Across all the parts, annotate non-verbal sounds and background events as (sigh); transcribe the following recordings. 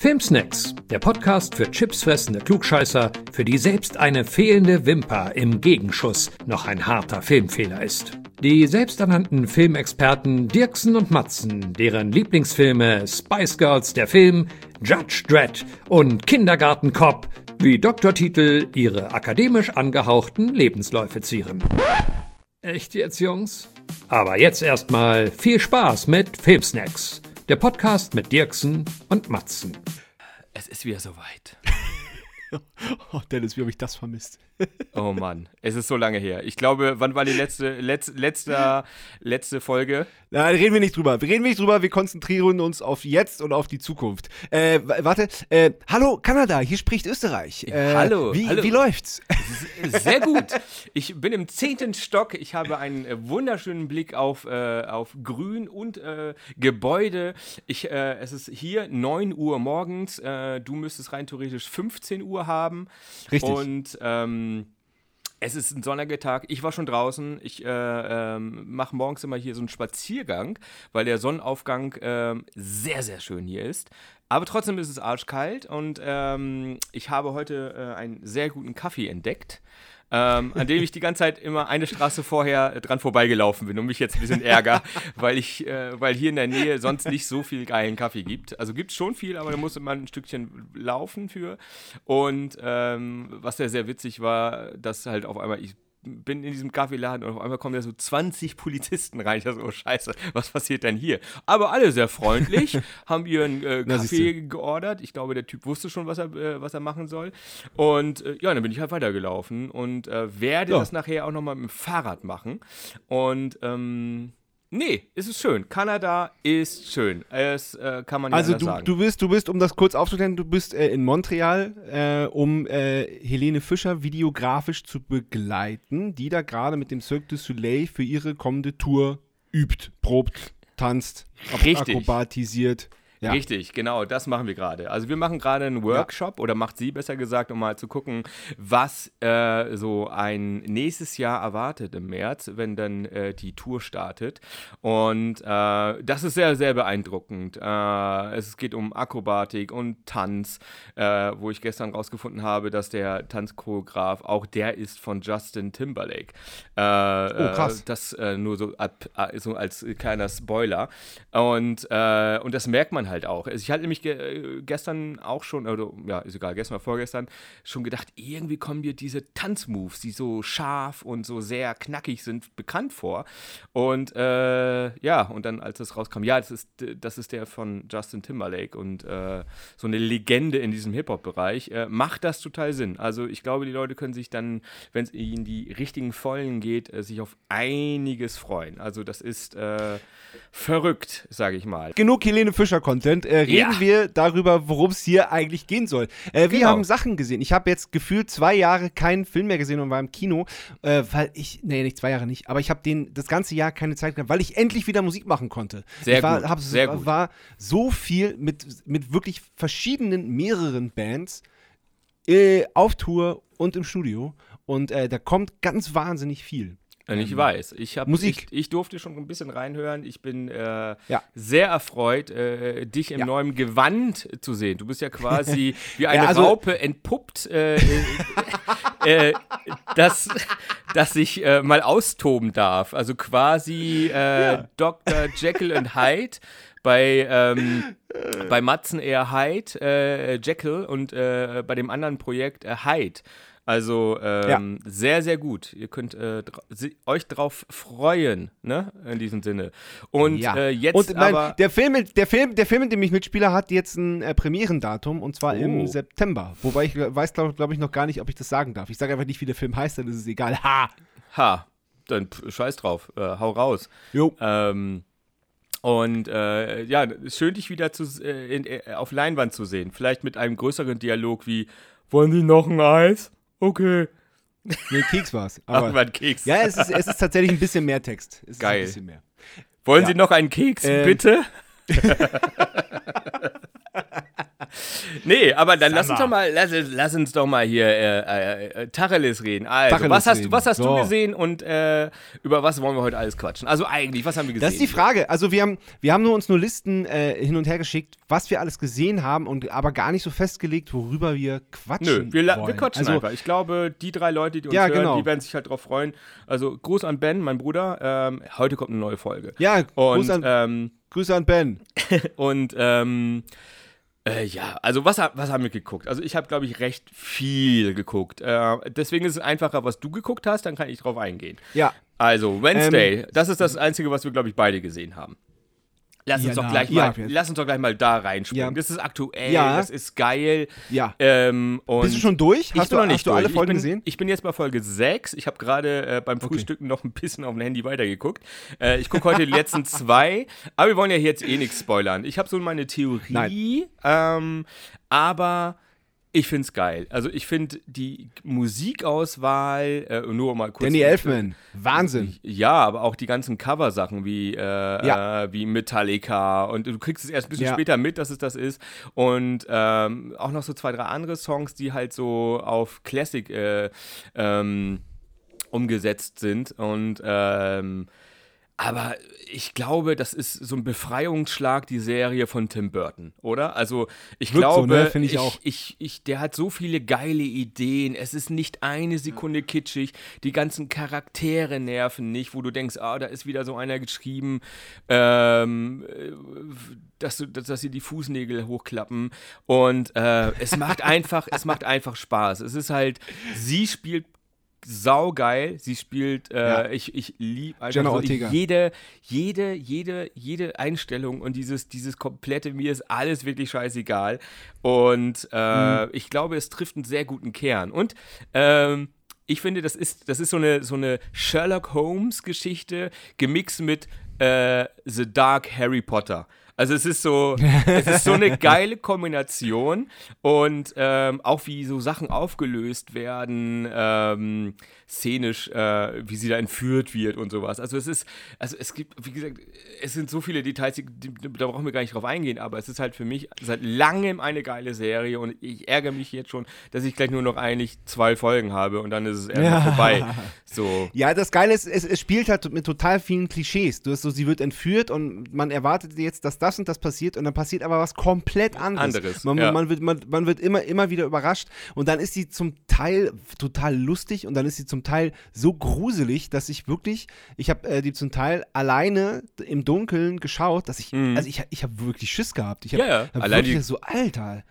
Filmsnacks, der Podcast für chipsfressende Klugscheißer, für die selbst eine fehlende Wimper im Gegenschuss noch ein harter Filmfehler ist. Die selbsternannten Filmexperten Dirksen und Matzen, deren Lieblingsfilme Spice Girls der Film, Judge Dredd und Kindergarten Cop wie Doktortitel ihre akademisch angehauchten Lebensläufe zieren. Echt jetzt, Jungs? Aber jetzt erstmal viel Spaß mit Filmsnacks. Der Podcast mit Dirksen und Matzen. Es ist wieder soweit. (laughs) oh, Dennis, wie habe ich das vermisst? Oh Mann, es ist so lange her. Ich glaube, wann war die letzte, letz, letzte, letzte Folge? Nein, reden wir nicht drüber. Wir reden nicht drüber, wir konzentrieren uns auf jetzt und auf die Zukunft. Äh, warte, äh, hallo Kanada, hier spricht Österreich. Äh, hallo, wie, hallo. Wie läuft's? Sehr gut. Ich bin im zehnten Stock. Ich habe einen äh, wunderschönen Blick auf, äh, auf Grün und äh, Gebäude. Ich, es ist hier 9 Uhr morgens. du müsstest rein theoretisch 15 Uhr haben. Richtig. Und ähm, es ist ein sonniger Tag. Ich war schon draußen. Ich äh, ähm, mache morgens immer hier so einen Spaziergang, weil der Sonnenaufgang äh, sehr, sehr schön hier ist. Aber trotzdem ist es arschkalt und ähm, ich habe heute äh, einen sehr guten Kaffee entdeckt ähm, an dem ich die ganze Zeit immer eine Straße vorher dran vorbeigelaufen bin und mich jetzt ein bisschen ärger, (laughs) weil ich, äh, weil hier in der Nähe sonst nicht so viel geilen Kaffee gibt. Also gibt es schon viel, aber da musste man ein Stückchen laufen für. Und ähm, was ja sehr witzig war, dass halt auf einmal ich bin in diesem Kaffeeladen und auf einmal kommen da so 20 Polizisten rein. Ich dachte, oh Scheiße, was passiert denn hier? Aber alle sehr freundlich, (laughs) haben ihren äh, Kaffee geordert. Ich glaube, der Typ wusste schon, was er, äh, was er machen soll. Und äh, ja, dann bin ich halt weitergelaufen und äh, werde ja. das nachher auch nochmal mit dem Fahrrad machen. Und ähm, Nee, es ist schön. Kanada ist schön. Es äh, kann man also du, sagen. du bist, du bist, um das kurz aufzuklären, du bist äh, in Montreal, äh, um äh, Helene Fischer videografisch zu begleiten, die da gerade mit dem Cirque du Soleil für ihre kommende Tour übt, probt, tanzt, akrobatisiert. Ja. Richtig, genau, das machen wir gerade. Also wir machen gerade einen Workshop ja. oder macht sie besser gesagt, um mal zu gucken, was äh, so ein nächstes Jahr erwartet im März, wenn dann äh, die Tour startet. Und äh, das ist sehr, sehr beeindruckend. Äh, es geht um Akrobatik und Tanz, äh, wo ich gestern rausgefunden habe, dass der Tanzchoreograf auch der ist von Justin Timberlake. Äh, oh, krass. Das nur so, ab, so, als kleiner Spoiler. Und, und das merkt man halt auch. Also ich hatte nämlich ge äh, gestern auch schon, oder ja, ist egal, gestern oder vorgestern, schon gedacht, irgendwie kommen mir diese Tanzmoves, die so scharf und so sehr knackig sind, bekannt vor. Und äh, ja, und dann, als es rauskam, ja, das ist, das ist der von Justin Timberlake und äh, so eine Legende in diesem Hip-Hop-Bereich, äh, macht das total Sinn. Also ich glaube, die Leute können sich dann, wenn es ihnen die richtigen Vollen geht, äh, sich auf einiges freuen. Also das ist äh, verrückt, sage ich mal. Genug Helene Fischer-Content. Äh, reden ja. wir darüber, worum es hier eigentlich gehen soll. Äh, wir genau. haben Sachen gesehen. Ich habe jetzt gefühlt zwei Jahre keinen Film mehr gesehen und war im Kino, äh, weil ich, nee, nicht zwei Jahre nicht, aber ich habe den das ganze Jahr keine Zeit gehabt, weil ich endlich wieder Musik machen konnte. Sehr ich war, gut. Hab, Sehr gut. war so viel mit, mit wirklich verschiedenen, mehreren Bands äh, auf Tour und im Studio und äh, da kommt ganz wahnsinnig viel. Ich ähm, weiß. Ich hab, Musik. Ich, ich, durfte schon ein bisschen reinhören. Ich bin äh, ja. sehr erfreut, äh, dich im ja. neuen Gewand zu sehen. Du bist ja quasi (laughs) wie eine ja, also, Raupe entpuppt, äh, äh, dass, dass ich äh, mal austoben darf. Also quasi äh, Dr. Jekyll und Hyde bei, ähm, (laughs) bei Matzen eher Hyde, äh, Jekyll und äh, bei dem anderen Projekt äh, Hyde. Also ähm, ja. sehr, sehr gut. Ihr könnt äh, dra euch drauf freuen, ne? In diesem Sinne. Und ja. äh, jetzt und, nein, aber der Film, der Film, der Film, in dem ich mitspiele, hat jetzt ein äh, Premierendatum und zwar oh. im September. Wobei ich weiß, glaube glaub ich, noch gar nicht, ob ich das sagen darf. Ich sage einfach nicht, wie der Film heißt, dann ist es egal. Ha! Ha! Dann scheiß drauf. Äh, hau raus. Jo. Ähm, und äh, ja, schön dich wieder zu, äh, in, äh, auf Leinwand zu sehen. Vielleicht mit einem größeren Dialog wie: Wollen Sie noch ein Eis? Okay. Nee, Keks war's. (laughs) Aber, Ach, war ein Keks. Ja, es ist, es ist tatsächlich ein bisschen mehr Text. Es Geil. ein bisschen mehr. Wollen ja. Sie noch einen Keks, ähm. bitte? (laughs) (laughs) Nee, aber dann lass uns doch mal, lass, lass uns doch mal hier äh, äh, äh, Tacheles reden. Also, Tacheles was hast, reden. du, was hast du So. gesehen und äh, über was wollen wir heute alles quatschen? Also eigentlich, was haben wir gesehen? Das ist die Frage. Also wir haben, wir haben nur uns nur Listen äh, hin und her geschickt, was wir alles gesehen haben und aber gar nicht so festgelegt, worüber wir quatschen Nö, wir, wollen. wir quatschen also, einfach. Ich glaube, die drei Leute, die uns Ja, hören, genau. die werden sich halt drauf freuen. Also Gruß an Ben, mein Bruder. Ähm, heute kommt eine neue Folge. Ja, Und, Grüße an, ähm, Grüße an Ben. (laughs) und ähm, äh, ja, also was, was haben wir geguckt? Also ich habe, glaube ich, recht viel geguckt. Äh, deswegen ist es einfacher, was du geguckt hast, dann kann ich drauf eingehen. Ja, Also, Wednesday, Ähm, das ist das Einzige, was wir, glaube ich, beide gesehen haben. Lass uns, Ja, doch gleich ja, mal, wir- lass uns doch gleich mal da reinspringen. Ja. Das ist aktuell, Ja. das ist geil. ja. Ähm, und Bist du schon durch? Hast, du, noch nicht hast du alle. Folgen bin, gesehen? Ich bin jetzt bei Folge 6. Ich habe gerade äh, beim Frühstücken noch ein bisschen auf dem Handy weitergeguckt. Äh, ich gucke heute die letzten (laughs) zwei. Aber wir wollen ja hier jetzt eh nichts spoilern. Ich habe so meine Theorie. Ähm, aber ich finde es geil. Also ich finde die Musikauswahl, äh, nur mal kurz. Danny Elfman. Wahnsinn. Ja, aber auch die ganzen Coversachen wie, äh, Ja. äh, wie Metallica und du kriegst es erst ein bisschen Ja. später mit, dass es das ist. Und ähm, auch noch so zwei, drei andere Songs, die halt so auf Classic äh, ähm, umgesetzt sind. Und ähm, aber ich glaube, das ist so ein Befreiungsschlag, die Serie von Tim Burton, oder? Also ich Wirkt so, glaube, ne? Finde ich ich, auch. Ich, ich, der hat so viele geile Ideen. Es ist nicht eine Sekunde kitschig. Die ganzen Charaktere nerven nicht, wo du denkst, ah, da ist wieder so einer geschrieben, ähm, äh, dass, du, dass, dass sie die Fußnägel hochklappen. Und äh, es macht einfach, es macht einfach Spaß. Es ist halt, sie spielt saugeil. Sie spielt, äh, Ja. ich, ich liebe einfach so jede, jede, jede, jede Einstellung und dieses, dieses komplette, mir ist alles wirklich scheißegal. Und äh, Mhm. ich glaube, es trifft einen sehr guten Kern. Und ähm, ich finde, das ist, das ist so eine, so eine Sherlock Holmes-Geschichte gemixt mit äh, The Dark Harry Potter. Also es ist so, es ist so eine (laughs) geile Kombination und ähm, auch wie so Sachen aufgelöst werden, ähm, szenisch, äh, wie sie da entführt wird und sowas. Also es ist, also es gibt, wie gesagt, es sind so viele Details, die, die, da brauchen wir gar nicht drauf eingehen, aber es ist halt für mich seit langem eine geile Serie und ich ärgere mich jetzt schon, dass ich gleich nur noch eigentlich zwei Folgen habe und dann ist es erstmal Ja. vorbei. (laughs) So. Ja, das Geile ist, es, es spielt halt mit total vielen Klischees. Du hast so, sie wird entführt und man erwartet jetzt, dass das und das passiert und dann passiert aber was komplett anderes. Anderes, Man, ja. man, wird, man, man wird immer, immer wieder überrascht und dann ist sie zum Teil total lustig und dann ist sie zum Teil so gruselig, dass ich wirklich, ich habe äh, die zum Teil alleine im Dunkeln geschaut, dass ich, Mhm. also ich, ich habe wirklich Schiss gehabt. Ich habe Ja, ja. hab Allein wirklich die- so, Alter.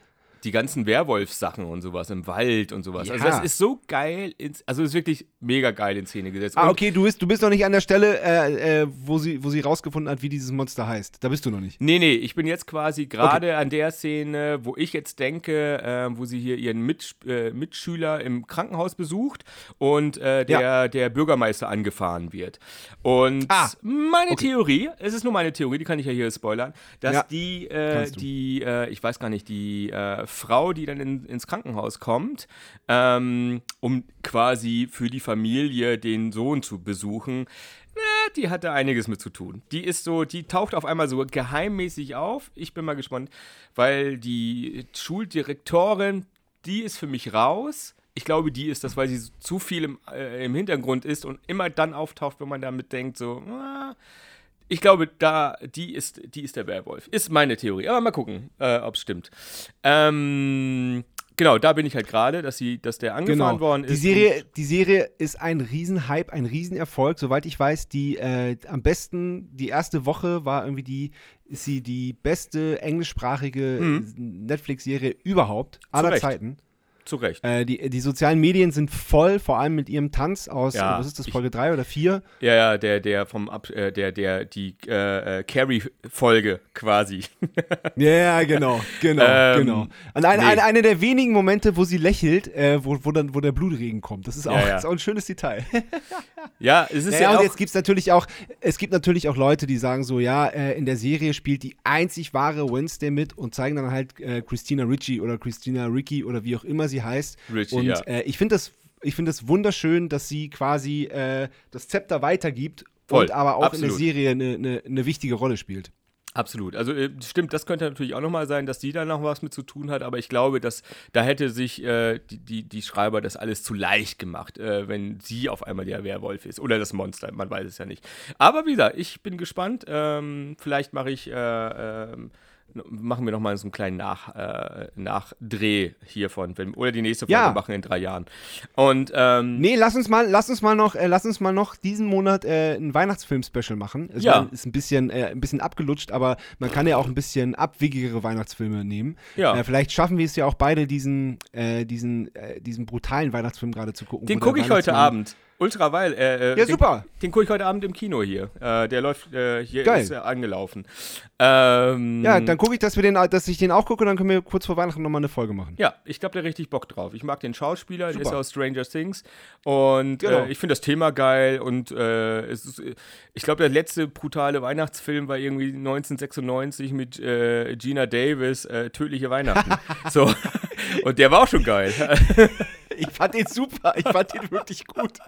die ganzen Werwolf-Sachen und sowas im Wald und sowas. Also Ja. das ist so geil, also ist wirklich mega geil in Szene gesetzt. Ah, okay, du bist, du bist noch nicht an der Stelle, äh, äh, wo, sie, wo sie rausgefunden hat, wie dieses Monster heißt. Da bist du noch nicht. Nee, nee, ich bin jetzt quasi gerade an der Szene, wo ich jetzt denke, äh, wo sie hier ihren Mit, äh, Mitschüler im Krankenhaus besucht und äh, der, der Bürgermeister angefahren wird. Und Ah, meine Theorie, es ist nur meine Theorie, die kann ich ja hier spoilern, dass Ja, die, äh, die ich weiß gar nicht, die Frau, die dann in, ins Krankenhaus kommt, ähm, um quasi für die Familie den Sohn zu besuchen, äh, die hatte einiges mit zu tun. Die ist so, die taucht auf einmal so geheimmäßig auf. Ich bin mal gespannt, weil die Schuldirektorin, die ist für mich raus. Ich glaube, die ist das, weil sie zu viel im, äh, im Hintergrund ist und immer dann auftaucht, wenn man damit denkt, so, ah, ich glaube, da, die ist, die ist der Werwolf. Ist meine Theorie. Aber mal gucken, äh, ob es stimmt. Ähm, genau, da bin ich halt gerade, dass sie, dass der angefahren worden ist. Genau. Die Serie, die Serie ist ein Riesenhype, ein Riesenerfolg. Soweit ich weiß, die äh, am besten, die erste Woche war irgendwie die, ist sie die beste englischsprachige Netflix-Serie überhaupt aller Mhm. Zeiten. Zu Recht. Äh, die, die sozialen Medien sind voll, vor allem mit ihrem Tanz aus, Ja, was ist das, Folge 3 oder 4? Ja, ja, der, der vom Ab, äh, der, der, die äh, äh, Carrie-Folge quasi. (laughs) Ja, ja, genau, genau, Ähm, genau. Und ein, nee. ein, einer der wenigen Momente, wo sie lächelt, äh, wo, wo dann wo der Blutregen kommt. Das ist auch, Ja, ja. Ist auch ein schönes Detail. (laughs) ja, es ist Ja, ja, und auch. jetzt gibt es natürlich auch, es gibt natürlich auch Leute, die sagen so, ja, äh, in der Serie spielt die einzig wahre Wednesday mit und zeigen dann halt Christina Ricci oder Christina Ricci oder wie auch immer sie heißt. Richie, und ja. äh, ich finde das, ich finde das wunderschön, dass sie quasi äh, das Zepter weitergibt Voll, und aber auch in absolut. der Serie eine, eine, eine wichtige Rolle spielt. Absolut. Also äh, stimmt, das könnte natürlich auch nochmal sein, dass die da noch was mit zu tun hat, aber ich glaube, dass da hätte sich äh, die, die, die Schreiber das alles zu leicht gemacht, äh, wenn sie auf einmal der Werwolf ist oder das Monster, man weiß es ja nicht. Aber wie gesagt, ich bin gespannt. Ähm, vielleicht mache ich äh, ähm, machen wir nochmal so einen kleinen Nach, äh, Nachdreh hiervon, wenn, oder die nächste Folge Ja. machen in drei Jahren. Und ähm, Nee, lass uns mal, lass uns mal noch, äh, lass uns mal noch diesen Monat äh, ein Weihnachtsfilm-Special machen. Es Ja. ist ein bisschen, äh, ein bisschen abgelutscht, aber man kann ja auch ein bisschen abwegigere Weihnachtsfilme nehmen. Ja. Äh, vielleicht schaffen wir es ja auch beide, diesen, äh, diesen, diesen brutalen Weihnachtsfilm gerade zu gucken. den gucke ich heute Abend. Ultra weil. Äh, äh, Ja, den, super. Den gucke ich heute Abend im Kino hier. Äh, der läuft äh, hier Geil. ist er angelaufen. Ähm, Ja, dann gucke ich, dass wir den, dass ich den auch gucke und dann können wir kurz vor Weihnachten nochmal eine Folge machen. Ja, ich glaube, der richtig Bock drauf. Ich mag den Schauspieler, der ist Super. aus Stranger Things. Und Genau. äh, ich finde das Thema geil. Und äh, ist, äh, ich glaube, der letzte brutale Weihnachtsfilm war irgendwie 1996 mit äh, Gina Davis, äh, Tödliche Weihnachten. (laughs) so. Und der war auch schon geil. (laughs) Ich fand den super, ich fand den wirklich gut.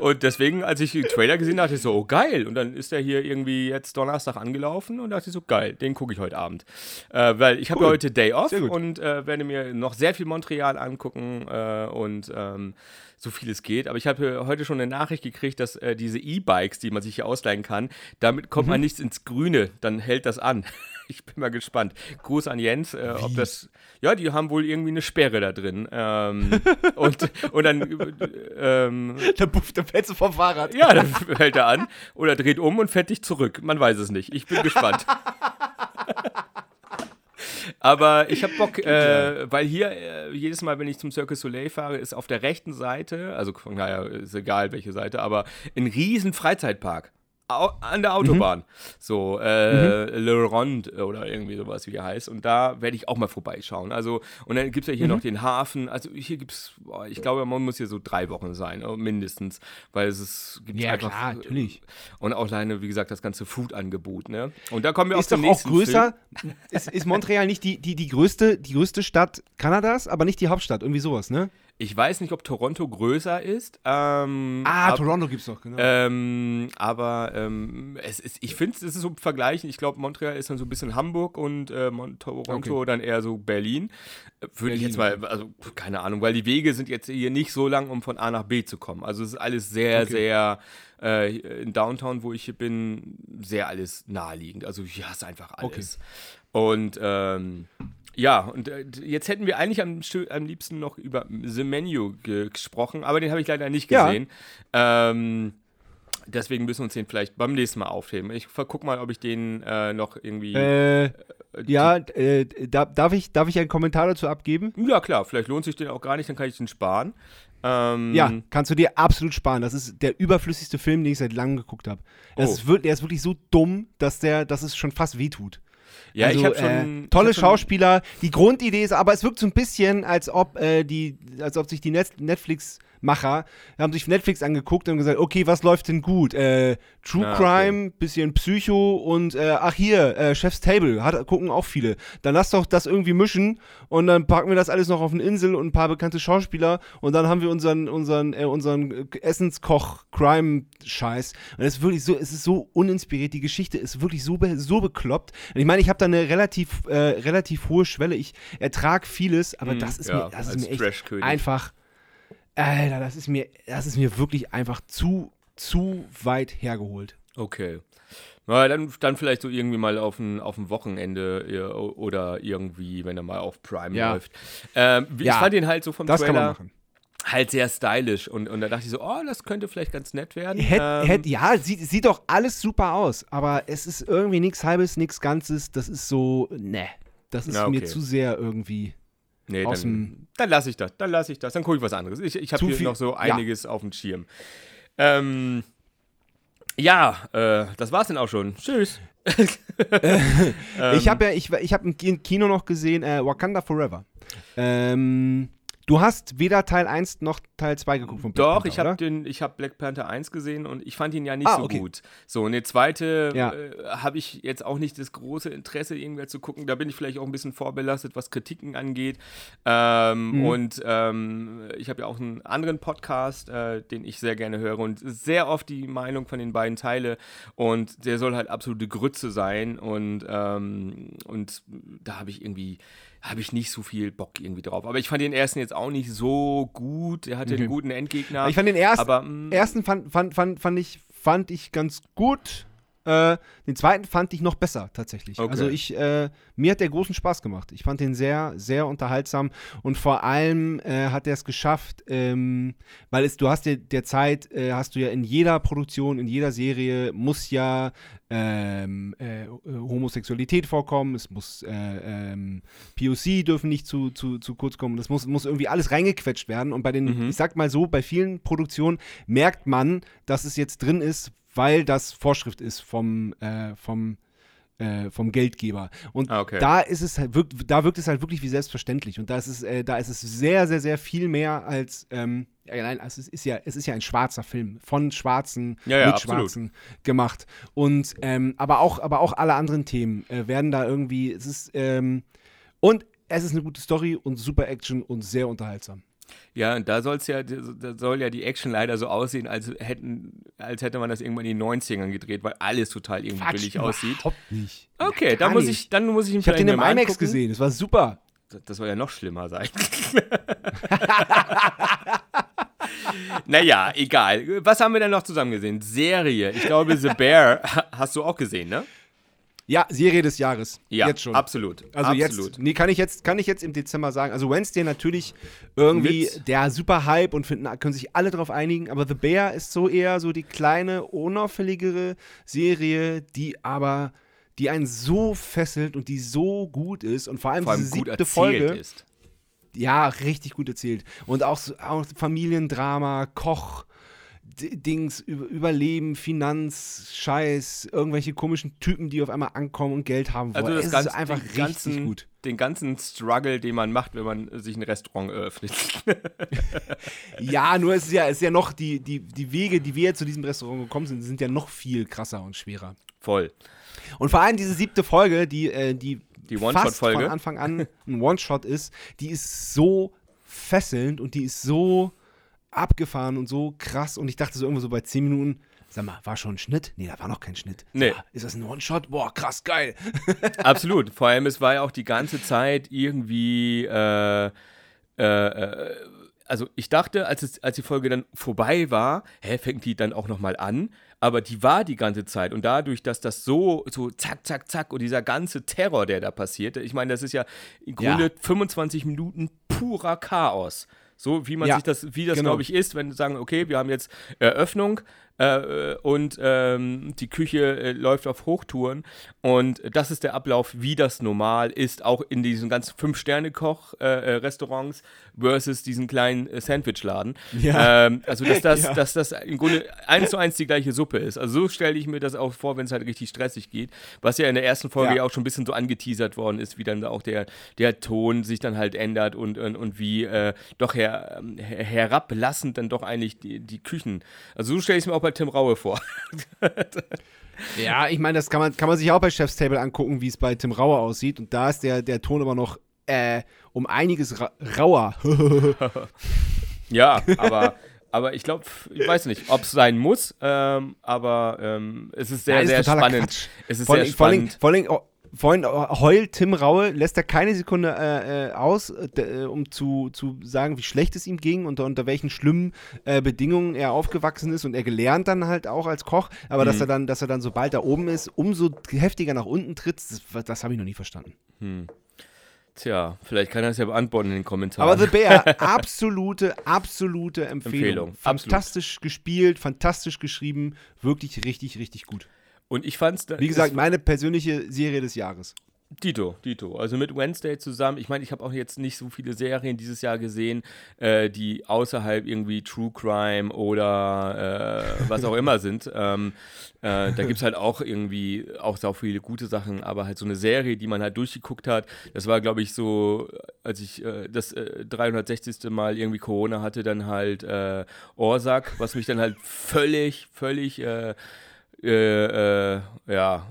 Und deswegen, als ich den Trailer gesehen habe, dachte ich so, oh geil. Und dann ist er hier irgendwie jetzt Donnerstag angelaufen und dachte ich so, geil, den gucke ich heute Abend. Äh, weil ich habe ja heute Day Off und äh, werde mir noch sehr viel Montreal angucken äh, und ähm, so viel es geht. Aber ich habe heute schon eine Nachricht gekriegt, dass äh, diese E-Bikes, die man sich hier ausleihen kann, damit kommt Mhm. man nicht ins Grüne, dann hält das an. (laughs) Ich bin mal gespannt. Gruß an Jens, äh, ob das. Ja, die haben wohl irgendwie eine Sperre da drin. Ähm, (laughs) und, und dann. Äh, ähm, Der Buff, der fällst du vom Fahrrad. ja, dann fällt er an oder dreht um und fährt dich zurück. Man weiß es nicht. Ich bin gespannt. (laughs) Aber ich habe Bock, äh, weil hier äh, jedes Mal, wenn ich zum Cirque Soleil fahre, ist auf der rechten Seite, also naja, ist egal welche Seite, aber ein riesen Freizeitpark. An der Autobahn. So, äh, Le Ronde oder irgendwie sowas, wie er heißt. Und da werde ich auch mal vorbeischauen. Also, und dann gibt es ja hier noch den Hafen. Also hier gibt es, ich glaube, man muss hier so drei Wochen sein, äh, mindestens. Weil es ist, gibt Ja, einfach. klar, natürlich. Und auch alleine, wie gesagt, das ganze Food-Angebot, ne? Und da kommen wir Ist auch zum auch nächsten größer. Film. Ist, ist Montreal nicht die, die, die, größte, die größte Stadt Kanadas, aber nicht die Hauptstadt? Irgendwie sowas, ne? Ich weiß nicht, ob Toronto größer ist. Ähm, Ah, ab- Toronto gibt's doch, genau. Ähm, aber ähm, es ist, ich finde, es ist so vergleichen. Ich glaube, Montreal ist dann so ein bisschen Hamburg und äh, Toronto dann eher so Berlin. Würde ich jetzt mal, also keine Ahnung, weil die Wege sind jetzt hier nicht so lang, um von A nach B zu kommen. Also es ist alles sehr, Okay. sehr äh, in Downtown, wo ich hier bin, sehr alles naheliegend. Also ja, ist einfach alles. Und ähm, ja, und äh, jetzt hätten wir eigentlich am, am liebsten noch über The Menu ge gesprochen, aber den habe ich leider nicht Ja. gesehen. Ähm, deswegen müssen wir uns den vielleicht beim nächsten Mal aufheben. Ich guck mal, ob ich den äh, noch irgendwie. äh, ja, äh, da, darf, ich, darf ich einen Kommentar dazu abgeben? ja, klar, vielleicht lohnt sich den auch gar nicht, dann kann ich den sparen. Ähm, Ja, kannst du dir absolut sparen. Das ist der überflüssigste Film, den ich seit langem geguckt habe. Oh. ist Der ist wirklich so dumm, dass, der, dass es schon fast wehtut. Ja also, ich habe schon. äh, tolle hab schon- Schauspieler. Die Grundidee ist, aber es wirkt so ein bisschen, als ob äh, die, als ob sich die Net Netflix-Macher haben sich Netflix angeguckt und gesagt, okay, was läuft denn gut? Äh, True okay. Crime, bisschen Psycho und äh, ach hier, äh, Chef's Table, hat, gucken auch viele. Dann lass doch das irgendwie mischen und dann packen wir das alles noch auf eine Insel und ein paar bekannte Schauspieler und dann haben wir unseren, unseren, äh, unseren Essenskoch-Crime-Scheiß. Und es ist wirklich so, es ist so uninspiriert. Die Geschichte ist wirklich so, be so bekloppt. Und ich meine, ich habe da eine relativ, äh, relativ hohe Schwelle. Ich ertrage vieles, aber Mm, das ist ja, mir, das ist mir echt einfach. Alter, das ist mir, das ist mir wirklich einfach zu, zu weit hergeholt. Okay. Na, dann, dann vielleicht so irgendwie mal auf ein, auf ein Wochenende ja, o- oder irgendwie, wenn er mal auf Prime Ja. läuft. Ähm, wie- ich Ja, fand den halt so vom Das kann man Trailer machen. halt sehr stylisch und, und da dachte ich so, oh, das könnte vielleicht ganz nett werden. Hätt, Ähm, hätt, ja, sieht, sieht doch alles super aus, aber es ist irgendwie nichts Halbes, nichts Ganzes. Das ist so, ne. Das ist Ja, mir okay. zu sehr irgendwie. Nee, aus dann, dann lasse ich das, dann lasse ich das, dann gucke ich was anderes. Ich, ich habe hier viel- noch so ja. einiges auf dem Schirm. Ähm, ja, äh, das war's denn auch schon. Tschüss. (laughs) Ähm. ich habe ja, ich, ich habe im Ki- Kino noch gesehen, äh, Wakanda Forever. Ähm, Du hast weder Teil 1 noch Teil 2 geguckt von Black Doch, Panther, ich habe den ich habe Black Panther 1 gesehen und ich fand ihn ja nicht ah, so okay. gut. So, und der zweite ja. äh, habe ich jetzt auch nicht das große Interesse irgendwer zu gucken. Da bin ich vielleicht auch ein bisschen vorbelastet, was Kritiken angeht. Ähm, mhm. Und ähm, ich habe ja auch einen anderen Podcast, äh, den ich sehr gerne höre und sehr oft die Meinung von den beiden teile und der soll halt absolute Grütze sein und ähm, und da habe ich irgendwie habe ich nicht so viel Bock irgendwie drauf. Aber ich fand den ersten jetzt auch nicht so gut. Er hatte mhm. einen guten Endgegner. Ich fand den ersten, aber, mm, ersten fand, fand, fand, fand, ich, fand ich ganz gut. Äh, den zweiten fand ich noch besser tatsächlich. Okay. Also ich, äh, mir hat der großen Spaß gemacht. Ich fand den sehr, sehr unterhaltsam und vor allem äh, hat er es geschafft, ähm, weil es, du hast ja derzeit, äh, hast du ja in jeder Produktion, in jeder Serie muss ja ähm, äh, Homosexualität vorkommen, es muss äh, ähm, POC dürfen nicht zu, zu, zu kurz kommen, das muss, muss irgendwie alles reingequetscht werden und bei den, mhm. ich sag mal so, bei vielen Produktionen merkt man, dass es jetzt drin ist, weil das Vorschrift ist vom, äh, vom, äh, vom Geldgeber. Und ah, okay. da ist es halt, wirkt, da wirkt es halt wirklich wie selbstverständlich. Und da ist es, äh, da ist es sehr, sehr, sehr viel mehr als, ähm, ja, nein, also es ist ja, es ist ja ein schwarzer Film, von Schwarzen, ja, ja, mit absolut. Schwarzen gemacht. Und ähm, aber auch, aber auch alle anderen Themen äh, werden da irgendwie, es ist, ähm, und es ist eine gute Story und super Action und sehr unterhaltsam. Ja, und da soll's ja, da soll ja die Action leider so aussehen, als hätten, als hätte man das irgendwann in den 90ern gedreht, weil alles total irgendwie Quatsch, billig aussieht. Überhaupt nicht. Okay, ja, dann muss ich, dann muss ich ihn Ich habe den im IMAX angucken. gesehen, das war super. Das, das soll ja noch schlimmer sein. (laughs) naja, egal. Was haben wir denn noch zusammen gesehen? Serie. Ich glaube, The Bear hast du auch gesehen, ne? Ja, Serie des Jahres. Ja, jetzt schon. Absolut. Also absolut. jetzt, nee, kann ich jetzt, kann ich jetzt im Dezember sagen. Also Wednesday natürlich irgendwie Mit. der super Hype und finden, können sich alle drauf einigen. Aber The Bear ist so eher so die kleine, unauffälligere Serie, die aber, die einen so fesselt und die so gut ist und vor allem, vor allem diese siebte Folge. Ist. Ja, richtig gut erzählt. Und auch, auch Familiendrama, Koch Dings, Überleben, Finanz, Scheiß, irgendwelche komischen Typen, die auf einmal ankommen und Geld haben wollen. Also das es ganz, ist einfach richtig ganzen, gut. Den ganzen Struggle, den man macht, wenn man sich ein Restaurant eröffnet. (laughs) ja, nur es ist ja, es ist ja noch, die, die, die Wege, die wir zu diesem Restaurant gekommen sind, sind ja noch viel krasser und schwerer. Voll. Und vor allem diese siebte Folge, die, äh, die, die One-Shot-Folge von Anfang an ein One-Shot ist, die ist so fesselnd und die ist so abgefahren und so krass. Und ich dachte so irgendwo so bei 10 Minuten, sag mal, war schon ein Schnitt? Nee, da war noch kein Schnitt. Nee. Ja, ist das ein One-Shot? Boah, krass, geil. (laughs) Absolut. Vor allem, es war ja auch die ganze Zeit irgendwie, äh, äh, äh, also ich dachte, als, es, als die Folge dann vorbei war, hä, fängt die dann auch nochmal an? Aber die war die ganze Zeit. Und dadurch, dass das so, so zack, zack, zack und dieser ganze Terror, der da passierte, ich meine, das ist ja im Grunde ja. 25 Minuten purer Chaos. So wie man ja, sich das, wie das genau. glaube ich ist, wenn sie sagen, okay, wir haben jetzt Eröffnung, äh, und ähm, die Küche äh, läuft auf Hochtouren. Und das ist der Ablauf, wie das normal ist, auch in diesen ganzen Fünf-Sterne-Koch-Restaurants äh, versus diesen kleinen äh, Sandwichladen. Ja. Ähm, also, dass das, (laughs) ja. dass das im Grunde eins zu eins die gleiche Suppe ist. Also, so stelle ich mir das auch vor, wenn es halt richtig stressig geht. Was ja in der ersten Folge ja. auch schon ein bisschen so angeteasert worden ist, wie dann auch der, der Ton sich dann halt ändert und, und, und wie äh, doch her, her, herablassend dann doch eigentlich die, die Küchen. Also, so stelle ich es mir auch bei Tim Raue vor. (laughs) ja, ich meine, das kann man, kann man sich auch bei Chef's Table angucken, wie es bei Tim Raue aussieht. Und da ist der, der Ton aber noch äh, um einiges ra rauer. (laughs) ja, aber. Aber ich glaube, ich weiß nicht, ob es sein muss, ähm, aber ähm, es ist sehr, ja, sehr spannend. Quatsch. Es ist vor sehr spannend. Vor allem, vor allem vorhin heult Tim Raue, lässt er keine Sekunde äh, äh aus, äh, um zu, zu sagen, wie schlecht es ihm ging und unter welchen schlimmen äh, Bedingungen er aufgewachsen ist und er gelernt dann halt auch als Koch, aber mhm. dass er dann, dass er dann, sobald er oben ist, umso heftiger nach unten tritt, das, das habe ich noch nie verstanden. Hm. Tja, vielleicht kann er es ja beantworten in den Kommentaren. Aber The Bear, (laughs) absolute, absolute Empfehlung. Empfehlung. Fantastisch Absolut. gespielt, fantastisch geschrieben, wirklich richtig, richtig gut. Und ich fand's Wie gesagt, meine persönliche Serie des Jahres. Dito, Dito. Also mit Wednesday zusammen. Ich meine, ich habe auch jetzt nicht so viele Serien dieses Jahr gesehen, äh, die außerhalb irgendwie True Crime oder äh, was auch immer sind. (laughs) Ähm, äh, da gibt es halt auch irgendwie auch so viele gute Sachen, aber halt so eine Serie, die man halt durchgeguckt hat. Das war, glaube ich, so, als ich äh, das 360. Äh, Mal irgendwie Corona hatte, dann halt äh, Orsak, was mich dann halt völlig, völlig, ja,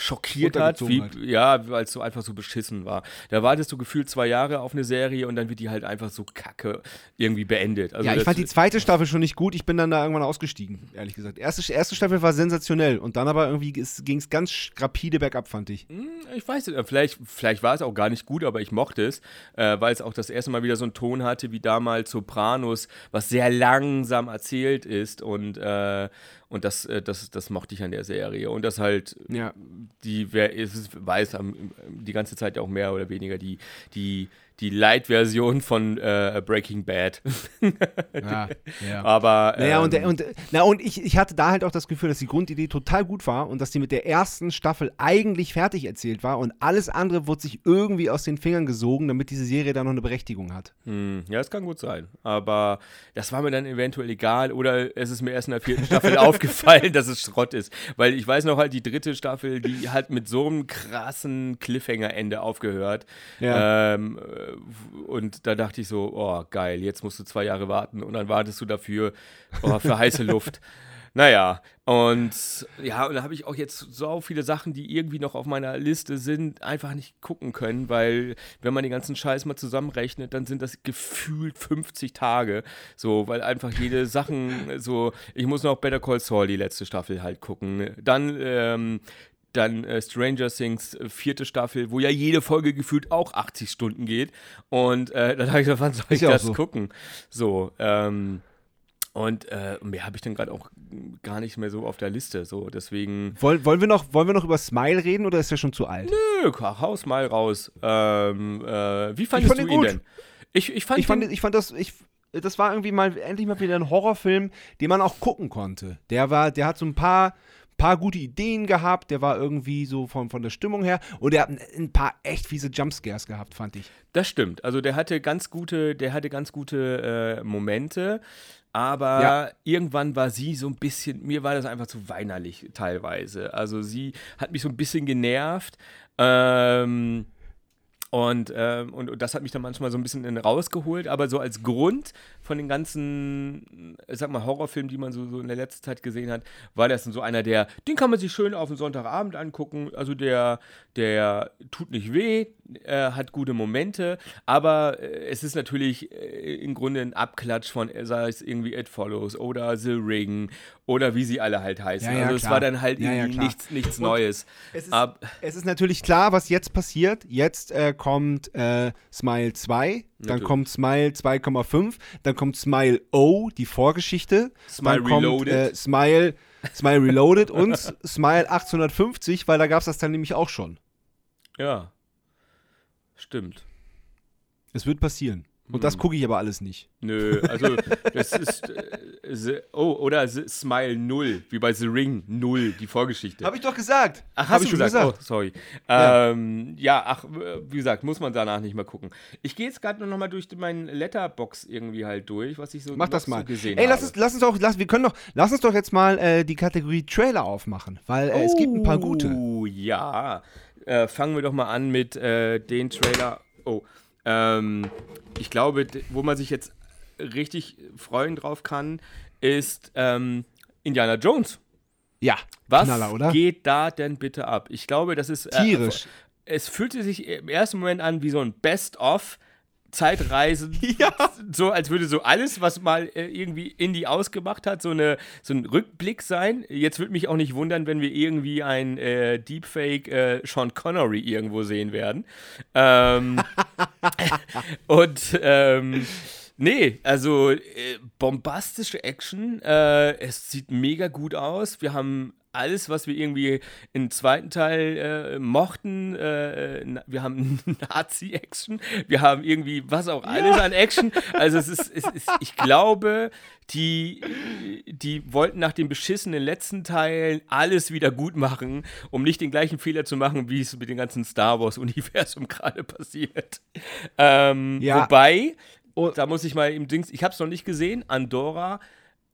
schockiert hat, wie, hat. ja, weil es so einfach so beschissen war. Da wartest du gefühlt zwei Jahre auf eine Serie und dann wird die halt einfach so kacke irgendwie beendet. Also ja, ich fand die zweite Staffel schon nicht gut. Ich bin dann da irgendwann ausgestiegen, ehrlich gesagt. Erste, erste Staffel war sensationell und dann aber irgendwie ging es ganz rapide bergab, fand ich. Hm, ich weiß nicht, vielleicht, vielleicht war es auch gar nicht gut, aber ich mochte es, äh, weil es auch das erste Mal wieder so einen Ton hatte wie damals Sopranos, was sehr langsam erzählt ist und äh, und das, äh, das, das mochte ich an der Serie. Und das halt, ja. die, wer ist, weiß die ganze Zeit auch mehr oder weniger die, die die Light-Version von äh, Breaking Bad. (laughs) ja, ja. Aber. Ähm, naja, und, ähm, und, na, und ich, ich hatte da halt auch das Gefühl, dass die Grundidee total gut war und dass die mit der ersten Staffel eigentlich fertig erzählt war und alles andere wurde sich irgendwie aus den Fingern gesogen, damit diese Serie da noch eine Berechtigung hat. Hm, ja, das kann gut sein. Aber das war mir dann eventuell egal oder es ist mir erst in der vierten Staffel (laughs) aufgefallen, dass es Schrott ist. Weil ich weiß noch halt, die dritte Staffel, die hat mit so einem krassen Cliffhanger-Ende aufgehört. Ja. Ähm, und da dachte ich so, oh geil, jetzt musst du zwei Jahre warten und dann wartest du dafür oh, für heiße Luft. (laughs) Naja, und ja, und da habe ich auch jetzt so viele Sachen, die irgendwie noch auf meiner Liste sind, einfach nicht gucken können, weil wenn man den ganzen Scheiß mal zusammenrechnet, dann sind das gefühlt 50 Tage. So, weil einfach jede (laughs) Sachen, so, ich muss noch Better Call Saul die letzte Staffel halt gucken. Dann ähm, dann äh, Stranger Things äh, vierte Staffel, wo ja jede Folge gefühlt auch 80 Stunden geht. Und äh, dann habe ich wann soll ich das so. gucken? So, ähm, und äh, mehr habe ich dann gerade auch gar nicht mehr so auf der Liste. So, deswegen. Woll, wollen, wir noch, wollen wir noch über Smile reden oder ist der schon zu alt? Nö, hau Smile raus. Ähm, äh, wie fandest fand du ihn gut. denn? Ich, ich, fand, ich, fand, ich fand das. Ich, das war irgendwie mal endlich mal wieder ein Horrorfilm, den man auch gucken konnte. Der war, der hat so ein paar paar gute Ideen gehabt, der war irgendwie so von, von der Stimmung her und er hat ein, paar echt fiese Jumpscares gehabt, fand ich. Das stimmt. Also der hatte ganz gute, der hatte ganz gute äh, Momente. Aber ja. irgendwann war sie so ein bisschen, mir war das einfach zu weinerlich teilweise. Also sie hat mich so ein bisschen genervt. Ähm, und, ähm, und, und, das hat mich dann manchmal so ein bisschen rausgeholt, aber so als Grund von den ganzen, ich sag mal, Horrorfilmen, die man so, so in der letzten Zeit gesehen hat, war das so einer, der, den kann man sich schön auf den Sonntagabend angucken. Also der, der tut nicht weh, äh, hat gute Momente, aber äh, es ist natürlich äh, im Grunde ein Abklatsch von, äh, sei es irgendwie It Follows oder The Ring oder wie sie alle halt heißen. Ja, ja, also klar. es war dann halt ja, irgendwie nichts, nichts Neues. Es ist, Ab es ist, natürlich klar, was jetzt passiert. Jetzt äh, kommt äh, Smile 2, dann kommt Smile 2,5, dann kommt Smile O, die Vorgeschichte. Smile dann Reloaded. Kommt, Smile, Smile Reloaded und (laughs) Smile 850, weil da gab es das dann nämlich auch schon. Ja. Stimmt. Es wird passieren. Und das hm. gucke ich aber alles nicht. Nö, also (laughs) das ist äh, oh oder Smile 0, wie bei The Ring 0, die Vorgeschichte. Habe ich doch gesagt. Ach, hast Hab du schon gesagt? gesagt? Oh, sorry. Ja. Ähm, ja. ach, wie gesagt, muss man danach nicht mal gucken. Ich gehe jetzt gerade noch mal durch meinen Letterbox irgendwie halt durch, was ich so, Mach das mal. So gesehen Ey, lass uns, lass uns doch, lass, wir können doch, lass uns doch jetzt mal äh, die Kategorie Trailer aufmachen, weil äh, oh, es gibt ein paar gute. Oh ja. Äh, fangen wir doch mal an mit äh, den Trailer. Oh. Ähm, ich glaube, wo man sich jetzt richtig freuen drauf kann, ist ähm, Indiana Jones. Ja, was Knaller, geht da denn bitte ab? Ich glaube, das ist äh, tierisch. Es fühlte sich im ersten Moment an wie so ein Best-of Zeitreisen. (laughs) Ja. So, als würde so alles, was mal äh, irgendwie Indie ausgemacht hat, so, eine, so ein Rückblick sein. Jetzt würde mich auch nicht wundern, wenn wir irgendwie ein äh, Deepfake äh, Sean Connery irgendwo sehen werden. Ähm, (laughs) und ähm, Nee, also äh, bombastische Action. Äh, es sieht mega gut aus. Wir haben alles, was wir irgendwie im zweiten Teil äh, mochten. Äh, wir haben (laughs) Nazi-Action, wir haben irgendwie was auch alles ja. an Action. Also es ist, es ist, ich glaube, die, die wollten nach dem beschissenen letzten Teil alles wieder gut machen, um nicht den gleichen Fehler zu machen, wie es mit dem ganzen Star Wars-Universum (laughs) gerade passiert. Ähm, ja. Wobei, da muss ich mal im Dings, ich habe es noch nicht gesehen, Andorra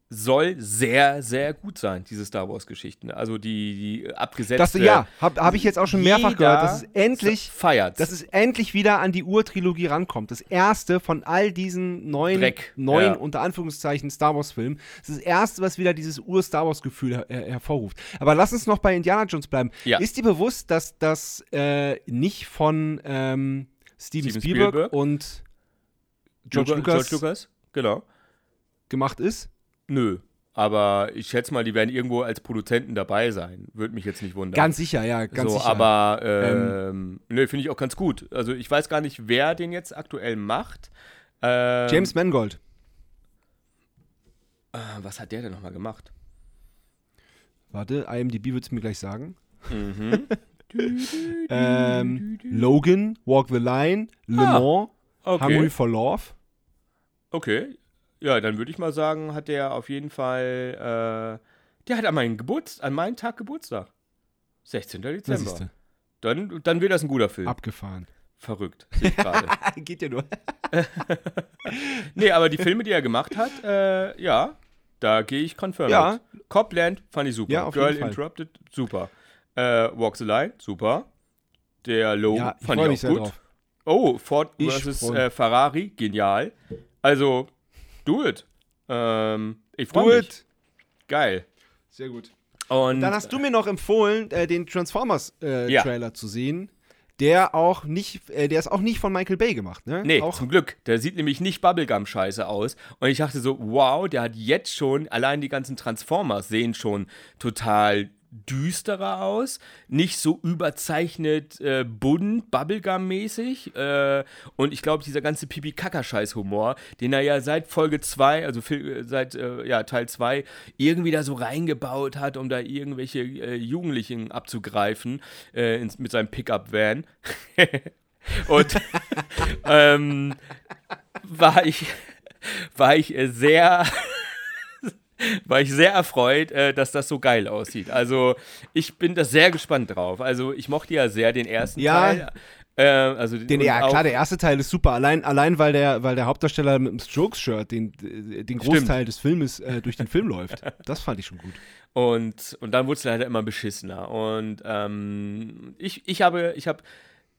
soll sehr, sehr gut sein, diese Star Wars-Geschichten. Also die, die abgesetzte. Das, ja, habe hab ich jetzt auch schon mehrfach gehört, dass es endlich feiert. Dass es endlich wieder an die Ur-Trilogie rankommt. Das erste von all diesen neuen, Dreck, neuen ja. unter Anführungszeichen Star Wars-Filmen. Das ist das erste, was wieder dieses Ur-Star Wars-Gefühl her hervorruft. Aber lass uns noch bei Indiana Jones bleiben. Ja. Ist dir bewusst, dass das äh, nicht von ähm, Steven, Steven Spielberg, Spielberg, und George, George Lucas, George Lucas genau. gemacht ist? Nö. Aber ich schätze mal, die werden irgendwo als Produzenten dabei sein. Würde mich jetzt nicht wundern. Ganz sicher, ja, ganz so, sicher. Aber ähm, ähm, nö, finde ich auch ganz gut. Also ich weiß gar nicht, wer den jetzt aktuell macht. Ähm, James Mangold. Äh, was hat der denn nochmal gemacht? Warte, IMDb wird es mir gleich sagen. Mhm. (laughs) ähm, Logan, Walk the Line, Le ah, Mans, okay. Hungry for Love. Okay, ja, dann würde ich mal sagen, hat der auf jeden Fall, äh, der hat an meinen Geburts an meinem Tag Geburtstag. 16. Dezember. Dann, dann wird das ein guter Film. Abgefahren. Verrückt, sehe ich gerade. (laughs) Geht ja nur. (laughs) nee, aber die Filme, die er gemacht hat, äh, ja, da gehe ich confirmed. Ja. Copland fand ich super. Ja, Girl Interrupted, super. Äh, Walk the Line, super. Der Low ja, fand ich auch gut. Drauf. Oh, Ford vs. Äh, Ferrari, genial. Also, Do it. Ähm, ich freue mich. It. Geil. Sehr gut. Und dann hast du mir noch empfohlen, äh, den Transformers-Trailer äh, ja. zu sehen. Der auch nicht, äh, der ist auch nicht von Michael Bay gemacht, ne? Nee, auch zum Glück. Der sieht nämlich nicht Bubblegum-Scheiße aus. Und ich dachte so, wow, der hat jetzt schon, allein die ganzen Transformers sehen schon total düsterer aus, nicht so überzeichnet äh, bunt, Bubblegum-mäßig. Äh, und ich glaube, dieser ganze Pipi-Kaka-Scheiß-Humor, den er ja seit Folge 2, also äh, seit äh, ja, Teil 2, irgendwie da so reingebaut hat, um da irgendwelche äh, Jugendlichen abzugreifen äh, ins, mit seinem Pickup-Van. (laughs) und (laughs) ähm, war ich, war ich sehr (laughs) war ich sehr erfreut, äh, dass das so geil aussieht. Also ich bin da sehr gespannt drauf. Also ich mochte ja sehr den ersten ja. Teil. Äh, also den, ja, klar, der erste Teil ist super. Allein, allein weil, der, weil der Hauptdarsteller mit dem Strokes-Shirt den, den Großteil Stimmt. des Filmes äh, durch den Film läuft. Das fand ich schon gut. Und, und dann wurde es leider immer beschissener. Und ähm, ich, ich habe, ich habe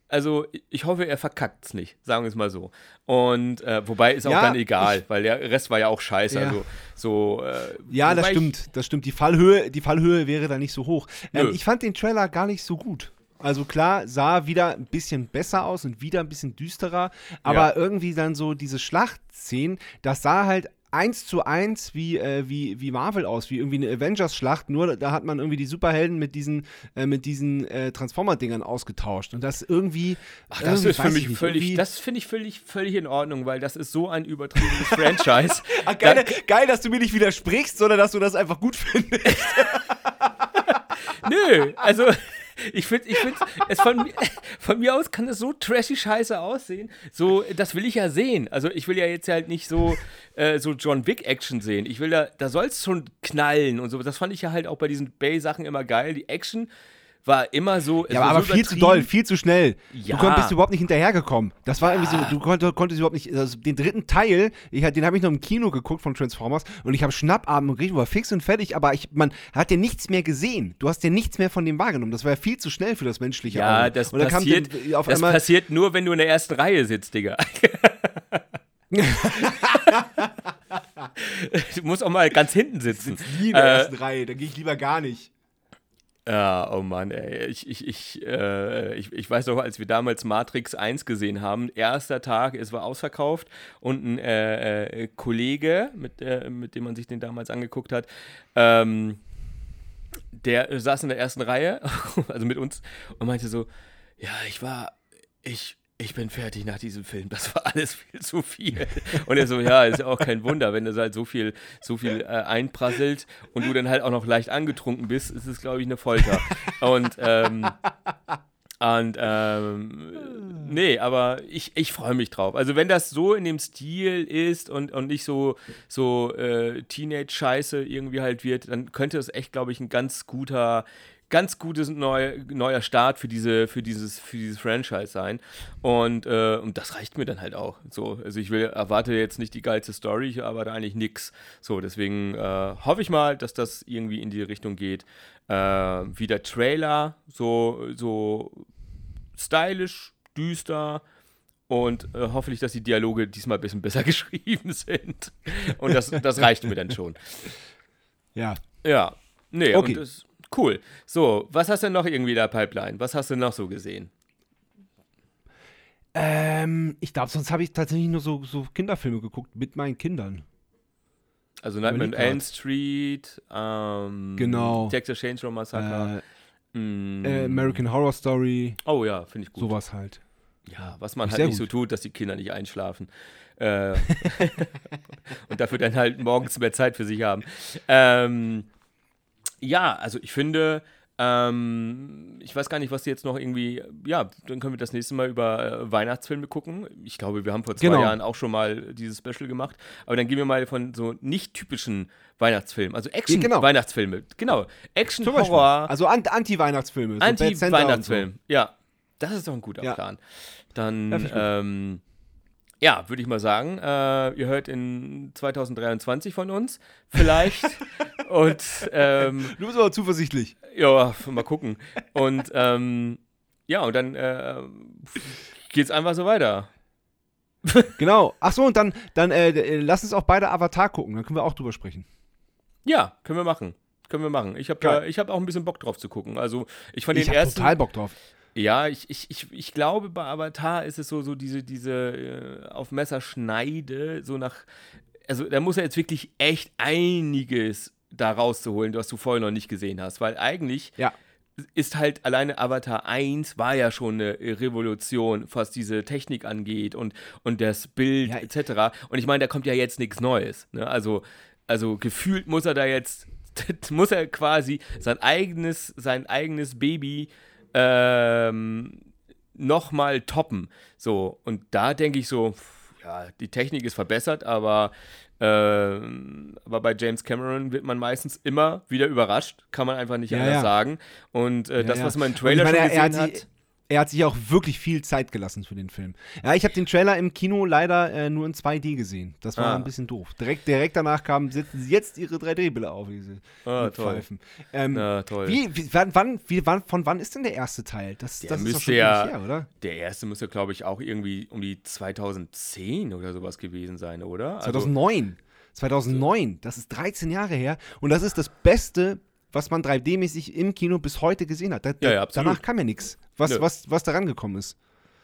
also ich hoffe, er verkackt es nicht, sagen wir es mal so. Und äh, wobei ist auch ja, dann egal, ich, weil der Rest war ja auch scheiße. Ja. Also so. Äh, ja, das stimmt, das stimmt. Die Fallhöhe, die Fallhöhe wäre da nicht so hoch. Ähm, ich fand den Trailer gar nicht so gut. Also klar, sah wieder ein bisschen besser aus und wieder ein bisschen düsterer, aber ja. irgendwie dann so diese Schlachtszenen, das sah halt eins zu eins wie, äh, wie, wie Marvel aus, wie irgendwie eine Avengers-Schlacht, nur da hat man irgendwie die Superhelden mit diesen, äh, mit diesen äh, Transformer-Dingern ausgetauscht. Und das irgendwie. Ach, das irgendwie, ist für mich nicht, völlig, das finde ich völlig, völlig in Ordnung, weil das ist so ein übertriebenes (laughs) Franchise. (laughs) Ach, geil, da, geil, dass du mir nicht widersprichst, sondern dass du das einfach gut findest. (laughs) Nö, also ich finde, ich finde, es von, (laughs) von mir aus kann es so trashy scheiße aussehen. So, das will ich ja sehen. Also ich will ja jetzt halt nicht so, äh, so John Wick Action sehen. Ich will da, da soll es schon knallen und so. Das fand ich ja halt auch bei diesen Bay-Sachen immer geil. Die Action war immer so. Ja, aber, so viel zu doll, viel zu schnell. Ja. Du bist überhaupt nicht hinterhergekommen. Das war ja. irgendwie so, du konntest, konntest überhaupt nicht. Also den dritten Teil, ich, den habe ich noch im Kino geguckt von Transformers und ich habe Schnappabend und war fix und fertig, aber ich, man hat ja nichts mehr gesehen. Du hast ja nichts mehr von dem wahrgenommen. Das war ja viel zu schnell für das menschliche ja, Auge. Das, passiert, den, das passiert nur, wenn du in der ersten Reihe sitzt, Digga. (laughs) du musst auch mal ganz hinten sitzen. Ich sitze nie in der äh, ersten Reihe, da gehe ich lieber gar nicht. Ja, oh Mann, ey. Ich, ich, ich, äh, ich, ich weiß noch, als wir damals Matrix 1 gesehen haben, erster Tag, es war ausverkauft und ein äh, äh, Kollege, mit, äh, mit dem man sich den damals angeguckt hat, ähm, der saß in der ersten Reihe, (laughs) also mit uns, und meinte so, ja, ich war, ich, ich bin fertig nach diesem Film. Das war alles viel zu viel. Und er so, ja, ist ja auch kein Wunder, wenn das halt so viel, so viel äh, einprasselt und du dann halt auch noch leicht angetrunken bist, ist es, glaube ich, eine Folter. Und, ähm, und, ähm, nee, aber ich, ich freue mich drauf. Also, wenn das so in dem Stil ist und, und nicht so, so äh, Teenage-Scheiße irgendwie halt wird, dann könnte es echt, glaube ich, ein ganz guter ganz gutes neu, neuer Start für diese für dieses für dieses Franchise sein und, äh, und das reicht mir dann halt auch so also ich will erwarte jetzt nicht die geilste Story ich erwarte eigentlich nichts so deswegen äh, hoffe ich mal dass das irgendwie in die Richtung geht äh, wie der Trailer so so stylisch düster und äh, hoffentlich, dass die Dialoge diesmal ein bisschen besser (laughs) geschrieben sind. Und das, das reicht mir dann schon. Ja. Ja. Nee, Okay. und das, cool. So, was hast du noch irgendwie der Pipeline? Was hast du noch so gesehen? Ähm, ich glaube, sonst habe ich tatsächlich nur so, so Kinderfilme geguckt mit meinen Kindern. Also Nightmare on. Elm Street, ähm, Genau. Texas Chainsaw Massacre. mm, Äh, American Horror Story, oh ja, finde ich gut. sowas halt. Ja, was man halt nicht so gut. tut, dass die Kinder nicht einschlafen. Äh, (laughs) und dafür dann halt morgens mehr Zeit für sich haben. Ähm, ja, also ich finde, ähm, ich weiß gar nicht, was jetzt noch irgendwie, ja, dann können wir das nächste Mal über äh, Weihnachtsfilme gucken. Ich glaube, wir haben vor zwei Genau. Jahren auch schon mal dieses Special gemacht. Aber dann gehen wir mal von so nicht typischen Weihnachtsfilmen, also genau. Action-Weihnachtsfilme. Genau, Action, Zum Beispiel. Horror, Also An- Anti-Weihnachtsfilme. so Bad Santa und Anti-Weihnachtsfilm. Ja, das ist doch ein guter Ja. Plan. Dann, Ja, ähm, ja, würde ich mal sagen, äh, ihr hört in 2023 von uns. Vielleicht. (laughs) Und, ähm. Du bist aber zuversichtlich. ja, mal gucken. Und, ähm, ja, und dann äh, geht's einfach so weiter. (laughs) Genau. Ach so, und dann, dann äh, äh, lass uns auch beide Avatar gucken. Dann können wir auch drüber sprechen. Ja, können wir machen. Können wir machen. Ich habe ich hab auch ein bisschen Bock drauf zu gucken. Also, ich fand Ich den ersten. total Bock drauf. Ja, ich, ich, ich, ich glaube, bei Avatar ist es so, so diese, diese äh, auf Messerschneide, so nach. Also, da muss er jetzt wirklich echt einiges da rauszuholen, was du vorher noch nicht gesehen hast. Weil eigentlich Ja. ist halt alleine Avatar 1 war ja schon eine Revolution, was diese Technik angeht und, und das Bild Ja. etc. Und ich meine, da kommt ja jetzt nichts Neues. Ne? Also, also gefühlt muss er da jetzt, (laughs) muss er quasi sein eigenes, sein eigenes Baby ähm, nochmal toppen. So, und da denke ich so, ja, die Technik ist verbessert, aber, ähm, aber bei James Cameron wird man meistens immer wieder überrascht, kann man einfach nicht Ja, anders ja. sagen. Und äh, das, was man im Trailer meine, schon gesehen hat sie- Er hat sich auch wirklich viel Zeit gelassen für den Film. Ja, ich habe den Trailer im Kino leider äh, nur in 2D gesehen. Das war Ah. ein bisschen doof. Direkt, direkt danach kamen, jetzt ihre 3D-Brille auf, diese Ah, toll. Pfeifen. Ähm, Na, toll. Wie, wie, wann, wie, wann, von wann ist denn der erste Teil? Das, Der das ist doch müsste schon ja- her, oder? Der erste müsste, glaube ich, auch irgendwie um die 2010 oder sowas gewesen sein, oder? Also, 2009. 2009. Das ist 13 Jahre her. Und das ist das Beste, was man 3D-mäßig im Kino bis heute gesehen hat. Da, Ja, ja, danach kam ja nichts, was, Nö. was, was daran gekommen ist.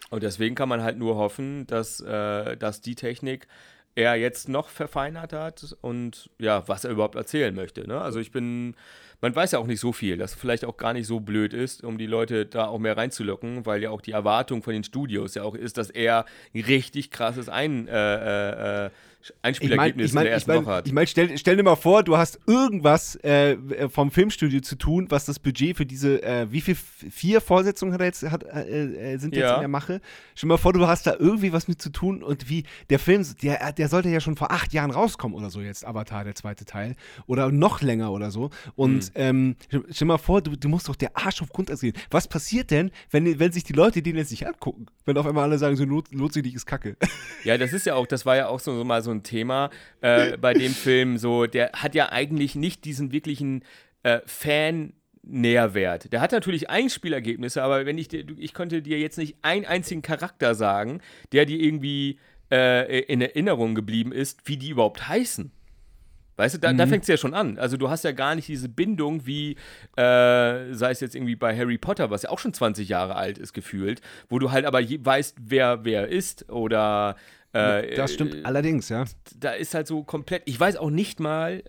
Und deswegen kann man halt nur hoffen, dass, äh, dass die Technik er jetzt noch verfeinert hat und ja, was er überhaupt erzählen möchte. Ne? Also ich bin, man weiß ja auch nicht so viel, dass vielleicht auch gar nicht so blöd ist, um die Leute da auch mehr reinzulocken, weil ja auch die Erwartung von den Studios ja auch ist, dass er ein richtig krasses Ein, äh, äh, äh, Ich meine, Einspielergebnis ich mein, in der ich ersten mein, Woche hat. ich mein, stell, stell dir mal vor, du hast irgendwas äh, vom Filmstudio zu tun, was das Budget für diese, äh, wie viel, vier Vorsetzungen hat jetzt, hat, äh, äh, sind jetzt Ja. in der Mache? Stell dir mal vor, du hast da irgendwie was mit zu tun und wie, der Film, der, der sollte ja schon vor acht Jahren rauskommen oder so jetzt, Avatar, der zweite Teil. Oder noch länger oder so. Und Hm. ähm, stell stell mal vor, du, du musst doch der Arsch auf Grundeis gehen. Was passiert denn, wenn, wenn sich die Leute den jetzt nicht angucken? Wenn auf einmal alle sagen, so lohnt, lohnt sich nicht, ist Kacke. Ja, das ist ja auch, das war ja auch so, so mal so ein Thema äh, (laughs) bei dem Film. So, der hat ja eigentlich nicht diesen wirklichen äh, Fan. Nährwert. Der hat natürlich Einspielergebnisse, aber wenn ich dir, ich konnte dir jetzt nicht einen einzigen Charakter sagen, der dir irgendwie äh, in Erinnerung geblieben ist, wie die überhaupt heißen. Weißt du, da, da fängt es ja schon an. Also du hast ja gar nicht diese Bindung wie, äh, sei es jetzt irgendwie bei Harry Potter, was ja auch schon 20 Jahre alt ist, gefühlt, wo du halt aber je, weißt, wer wer ist oder Äh, das stimmt äh, allerdings, ja. Da ist halt so komplett. Ich weiß auch nicht mal,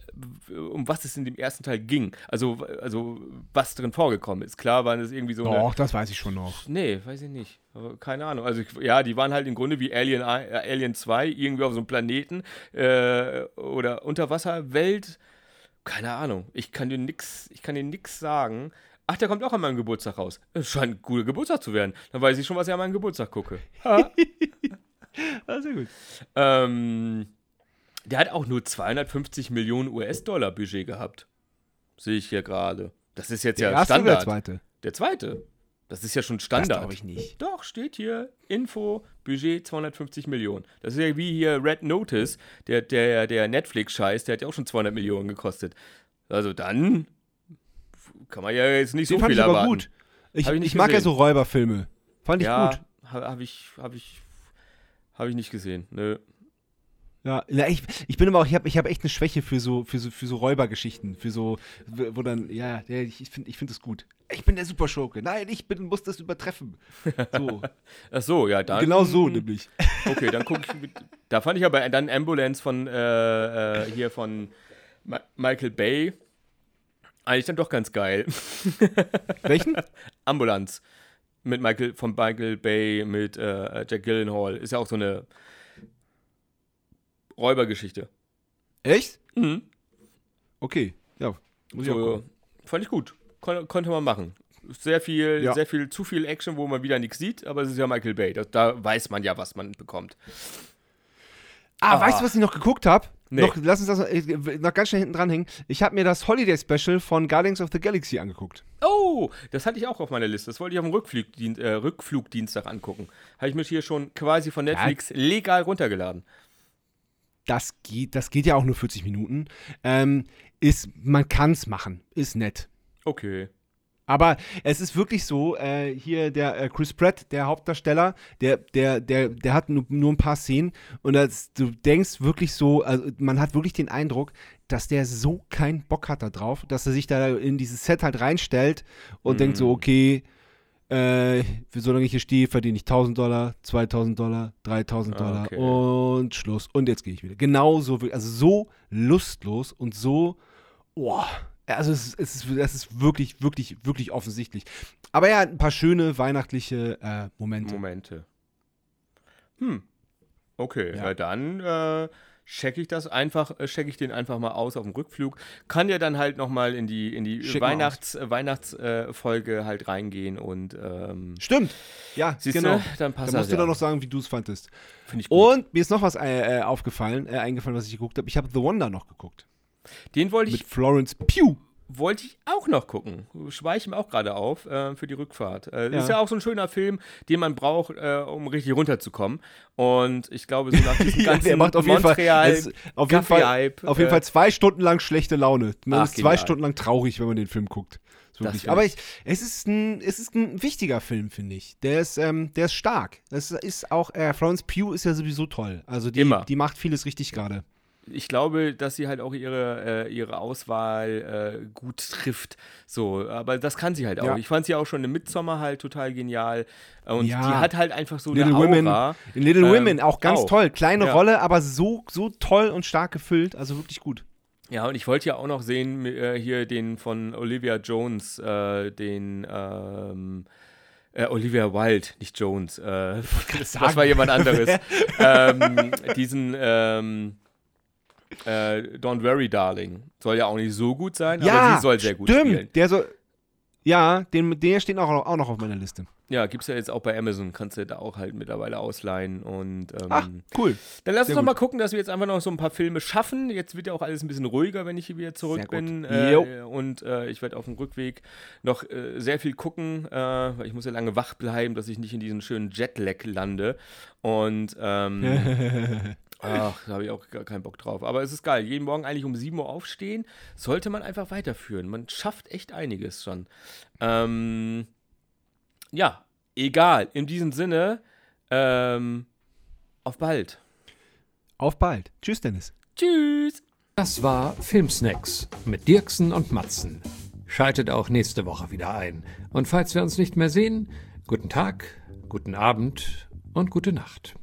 um was es in dem ersten Teil ging. Also, also was drin vorgekommen ist. Klar waren es irgendwie so. Doch, das weiß ich schon noch. Nee, weiß ich nicht. Aber keine Ahnung. Also, ich, ja, die waren halt im Grunde wie Alien, äh, Alien 2, irgendwie auf so einem Planeten äh, oder Unterwasserwelt. Keine Ahnung. Ich kann dir nix, ich kann dir nix sagen. Ach, der kommt auch an meinem Geburtstag raus. Es scheint ein guter Geburtstag zu werden. Dann weiß ich schon, was ich an meinem Geburtstag gucke. (laughs) (laughs) Ah, sehr gut. ähm, der hat auch nur 250 Millionen US-Dollar Budget gehabt. Sehe ich hier gerade. Das ist jetzt Der ja Standard. der zweite? Der zweite. Das ist ja schon Das Standard. glaube ich nicht. Doch, steht hier Info, Budget 250 Millionen. Das ist ja wie hier Red Notice, der, der, der Netflix-Scheiß, der hat ja auch schon 200 Millionen gekostet. Also dann kann man ja jetzt nicht Den so fand viel ich aber erwarten. gut. Ich, ich ich, mag ja so Räuberfilme. Fand ich ja, gut. habe hab ich, hab ich, hab ich nicht gesehen. Nö. Ja, ich, ich bin aber auch, ich habe ich hab echt eine Schwäche für so, für so, für so Räubergeschichten, für so, wo dann, ja, ich finde ich find das gut. Ich bin der Superschurke. Nein, ich bin, muss das übertreffen. (laughs) So. Ach so, ja, dann. genau so nämlich. (laughs) Okay, dann gucke ich. Mit, da fand ich aber dann Ambulance von äh, äh, hier von Ma Michael Bay eigentlich dann doch ganz geil. Welchen? (laughs) Ambulance mit Michael von Michael Bay mit äh, Jack Gyllenhaal ist ja auch so eine Räubergeschichte. Echt? Mhm. Okay. Ja, muss ich So, gucken. fand ich gut. Kon konnte man machen. Sehr viel, Ja. sehr viel, zu viel Action, wo man wieder nichts sieht, aber es ist ja Michael Bay. Da, da weiß man ja, was man bekommt. Ah, Ah. weißt du, was ich noch geguckt habe? Nee. Noch, lass uns das noch, ganz schnell hinten dranhängen. Ich habe mir das Holiday Special von Guardians of the Galaxy angeguckt. Oh, das hatte ich auch auf meiner Liste. Das wollte ich auf dem Rückflugdien äh, Rückflugdienstag angucken. Habe ich mich hier schon quasi von Netflix legal runtergeladen. Das geht, das geht ja auch nur 40 Minuten. Ähm, ist, man kann es machen. Ist nett. Okay. Aber es ist wirklich so, äh, hier der äh, Chris Pratt, der Hauptdarsteller, der, der, der, der hat nur, nur ein paar Szenen und das, du denkst wirklich so, also man hat wirklich den Eindruck, dass der so keinen Bock hat da drauf, dass er sich da in dieses Set halt reinstellt und Mhm. denkt so, okay, äh, solange ich hier stehe, verdiene ich 1000 Dollar, 2000 Dollar, 3000 Ah, Dollar okay. und Schluss. Und jetzt gehe ich wieder. Genauso, also so lustlos und so, boah, also es, ist- es ist, es ist wirklich, wirklich, wirklich offensichtlich. Aber er hat ein paar schöne weihnachtliche äh, Momente. Momente. Hm. Okay, Ja. ja, dann äh, check ich das einfach, äh, check ich den einfach mal aus auf dem Rückflug. Kann ja dann halt nochmal in die, in die Schick Weihnachts, äh, Weihnachtsfolge halt reingehen und ähm, Stimmt. Ja, siehst genau. du, dann passt Da musst das du ja. doch noch sagen, wie du es fandest. Finde ich gut. Und mir ist noch was äh, äh, aufgefallen, äh, eingefallen, was ich geguckt habe. Ich habe The Wonder noch geguckt. Den wollte Mit ich, Florence Pugh. wollte ich auch noch gucken. Schweiche mir auch gerade auf äh, für die Rückfahrt. Äh, Ja. Ist ja auch so ein schöner Film, den man braucht, äh, um richtig runterzukommen. Und ich glaube, so nach diesem (laughs) Ja, ganzen der macht auf jeden Fall, Montreal es, auf jeden Fall, auf jeden äh, Fall zwei Stunden lang schlechte Laune. Man Ach, ist zwei genial. Stunden lang traurig, wenn man den Film guckt. Aber ich, es, ist ein, es ist ein wichtiger Film, finde ich. Der ist, ähm, der ist stark. Das ist auch, äh, Florence Pugh ist ja sowieso toll. Also die, Immer. die macht vieles richtig gerade. Ich glaube, dass sie halt auch ihre, äh, ihre Auswahl äh, gut trifft. So, aber das kann sie halt auch. Ja. Ich fand sie auch schon im Midsommer halt total genial. Und Ja. die hat halt einfach so Little eine Aura. Women, in Little Ähm, Women auch ganz auch. toll. Kleine Ja. Rolle, aber so, so toll und stark gefüllt. Also wirklich gut. Ja, und ich wollte ja auch noch sehen, äh, hier den von Olivia Jones, äh, den ähm, äh, Olivia Wilde, nicht Jones. Äh, (laughs) das sagen. war jemand anderes. (laughs) ähm, diesen ähm, äh, Don't Worry, Darling. Soll ja auch nicht so gut sein, aber sie soll sehr gut stimmt. spielen. Der so, ja, den, der steht auch, auch noch auf meiner Liste. Ja, gibt's ja jetzt auch bei Amazon, kannst du da auch halt mittlerweile ausleihen und ähm, Ach, cool. Dann lass Sehr uns doch gut. mal gucken, dass wir jetzt einfach noch so ein paar Filme schaffen. Jetzt wird ja auch alles ein bisschen ruhiger, wenn ich hier wieder zurück gut. bin. Äh, und äh, ich werde auf dem Rückweg noch äh, sehr viel gucken, äh, weil ich muss ja lange wach bleiben, dass ich nicht in diesen schönen Jetlag lande. Und ähm, (laughs) ach, da habe ich auch gar keinen Bock drauf. Aber es ist geil. Jeden Morgen eigentlich um 7 Uhr aufstehen, sollte man einfach weiterführen. Man schafft echt einiges schon. Ähm, ja, egal. In diesem Sinne, ähm, auf bald. Auf bald. Tschüss, Dennis. Tschüss. Das war Filmsnacks mit Dirksen und Matzen. Schaltet auch nächste Woche wieder ein. Und falls wir uns nicht mehr sehen, guten Tag, guten Abend und gute Nacht.